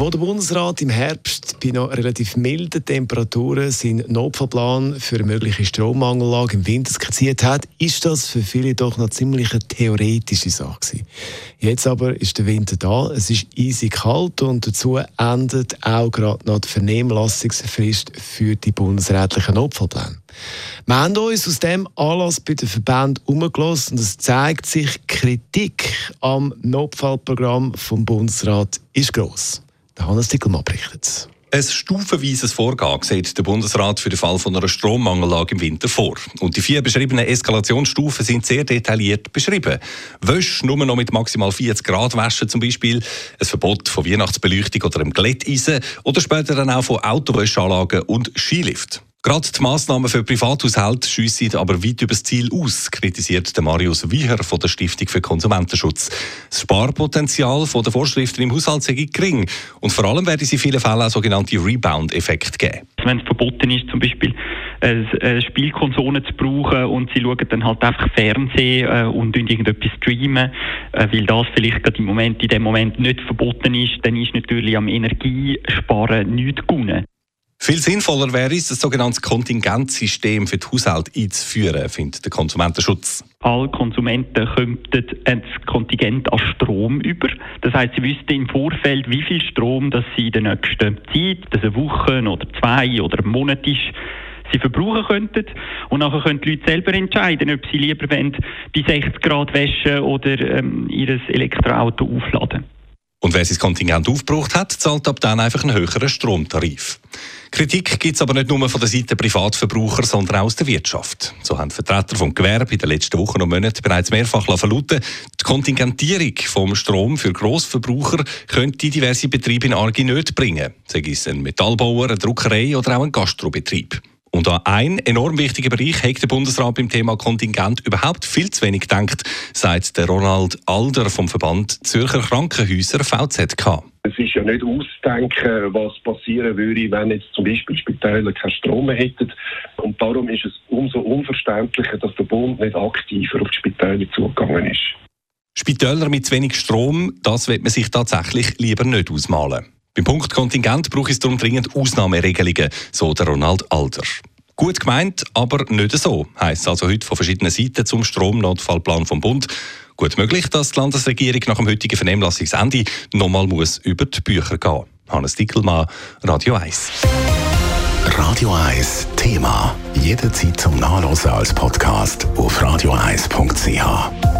Wo der Bundesrat im Herbst bei noch relativ milden Temperaturen seinen Notfallplan für eine mögliche Strommangellage im Winter skizziert hat, ist das für viele doch noch ziemlich eine theoretische Sache gewesen. Jetzt aber ist der Winter da, es ist eisig kalt und dazu endet auch gerade noch die Vernehmlassungsfrist für die bundesrätlichen Notfallpläne. Wir haben uns aus dem Anlass bei den Verbänden umgelassen und es zeigt sich, Kritik am Notfallprogramm vom Bundesrat ist gross. Hannes Dickelmann berichtet. Ein stufenweises Vorgehen sieht der Bundesrat für den Fall von einer Strommangellage im Winter vor. Und die vier beschriebenen Eskalationsstufen sind sehr detailliert beschrieben. Wäsch nur noch mit maximal 40 Grad waschen zum Beispiel, ein Verbot von Weihnachtsbeleuchtung oder einem Glätteisen oder später dann auch von Autowäscheanlagen und Skilift. Gerade die Massnahmen für Privathaushalte schiessen aber weit über das Ziel aus, kritisiert Marius Wieher von der Stiftung für Konsumentenschutz. Das Sparpotenzial der Vorschriften im Haushalt sei gering und vor allem werden sie in vielen Fällen auch sogenannte Rebound-Effekte geben. Wenn es verboten ist, zum Beispiel eine Spielkonsole zu brauchen und sie schauen dann halt einfach Fernsehen äh, und irgendetwas streamen, äh, weil das vielleicht gerade im Moment, in dem Moment nicht verboten ist, dann ist natürlich am Energiesparen nichts gewonnen. Viel sinnvoller wäre es, ein sogenanntes Kontingentsystem für die Haushalte einzuführen, findet der Konsumentenschutz. Alle Konsumenten könnten ein Kontingent an Strom über. Das heißt, sie wüssten im Vorfeld, wie viel Strom das sie in der nächsten Zeit, das eine Woche oder zwei oder einen Monat ist, sie verbrauchen könnten. Und nachher können die Leute selber entscheiden, ob sie lieber die 60 Grad waschen oder ähm, ihr Elektroauto aufladen. Und wer sein Kontingent aufgebraucht hat, zahlt ab dann einfach einen höheren Stromtarif. Kritik gibt es aber nicht nur von der Seite Privatverbraucher, sondern auch aus der Wirtschaft. So haben Vertreter vom Gewerbe in den letzten Wochen und Monaten bereits mehrfach verlauten, die Kontingentierung vom Strom für Grossverbraucher könnte diverse Betriebe in arge Nöte bringen, sei es ein Metallbauer, eine Druckerei oder auch ein Gastrobetrieb. Und an einen enorm wichtigen Bereich hat der Bundesrat beim Thema Kontingent überhaupt viel zu wenig gedacht, sagt der Ronald Alder vom Verband Zürcher Krankenhäuser VZK. Es ist ja nicht auszudenken, was passieren würde, wenn jetzt zum Beispiel Spitäler keinen Strom mehr hätten. Und darum ist es umso unverständlicher, dass der Bund nicht aktiver auf die Spitäler zugegangen ist. Spitäler mit zu wenig Strom, das wird man sich tatsächlich lieber nicht ausmalen. Beim Punkt Kontingent braucht es darum dringend Ausnahmeregelungen, so der Ronald Alder. Gut gemeint, aber nicht so, heisst es also heute von verschiedenen Seiten zum Stromnotfallplan vom Bund. Gut möglich, dass die Landesregierung nach dem heutigen Vernehmlassungsende nochmal muss über die Bücher gehen. Hannes Dickelmann, Radio 1. Radio 1 Thema. Jederzeit zum Nachlesen als Podcast auf radio1.ch.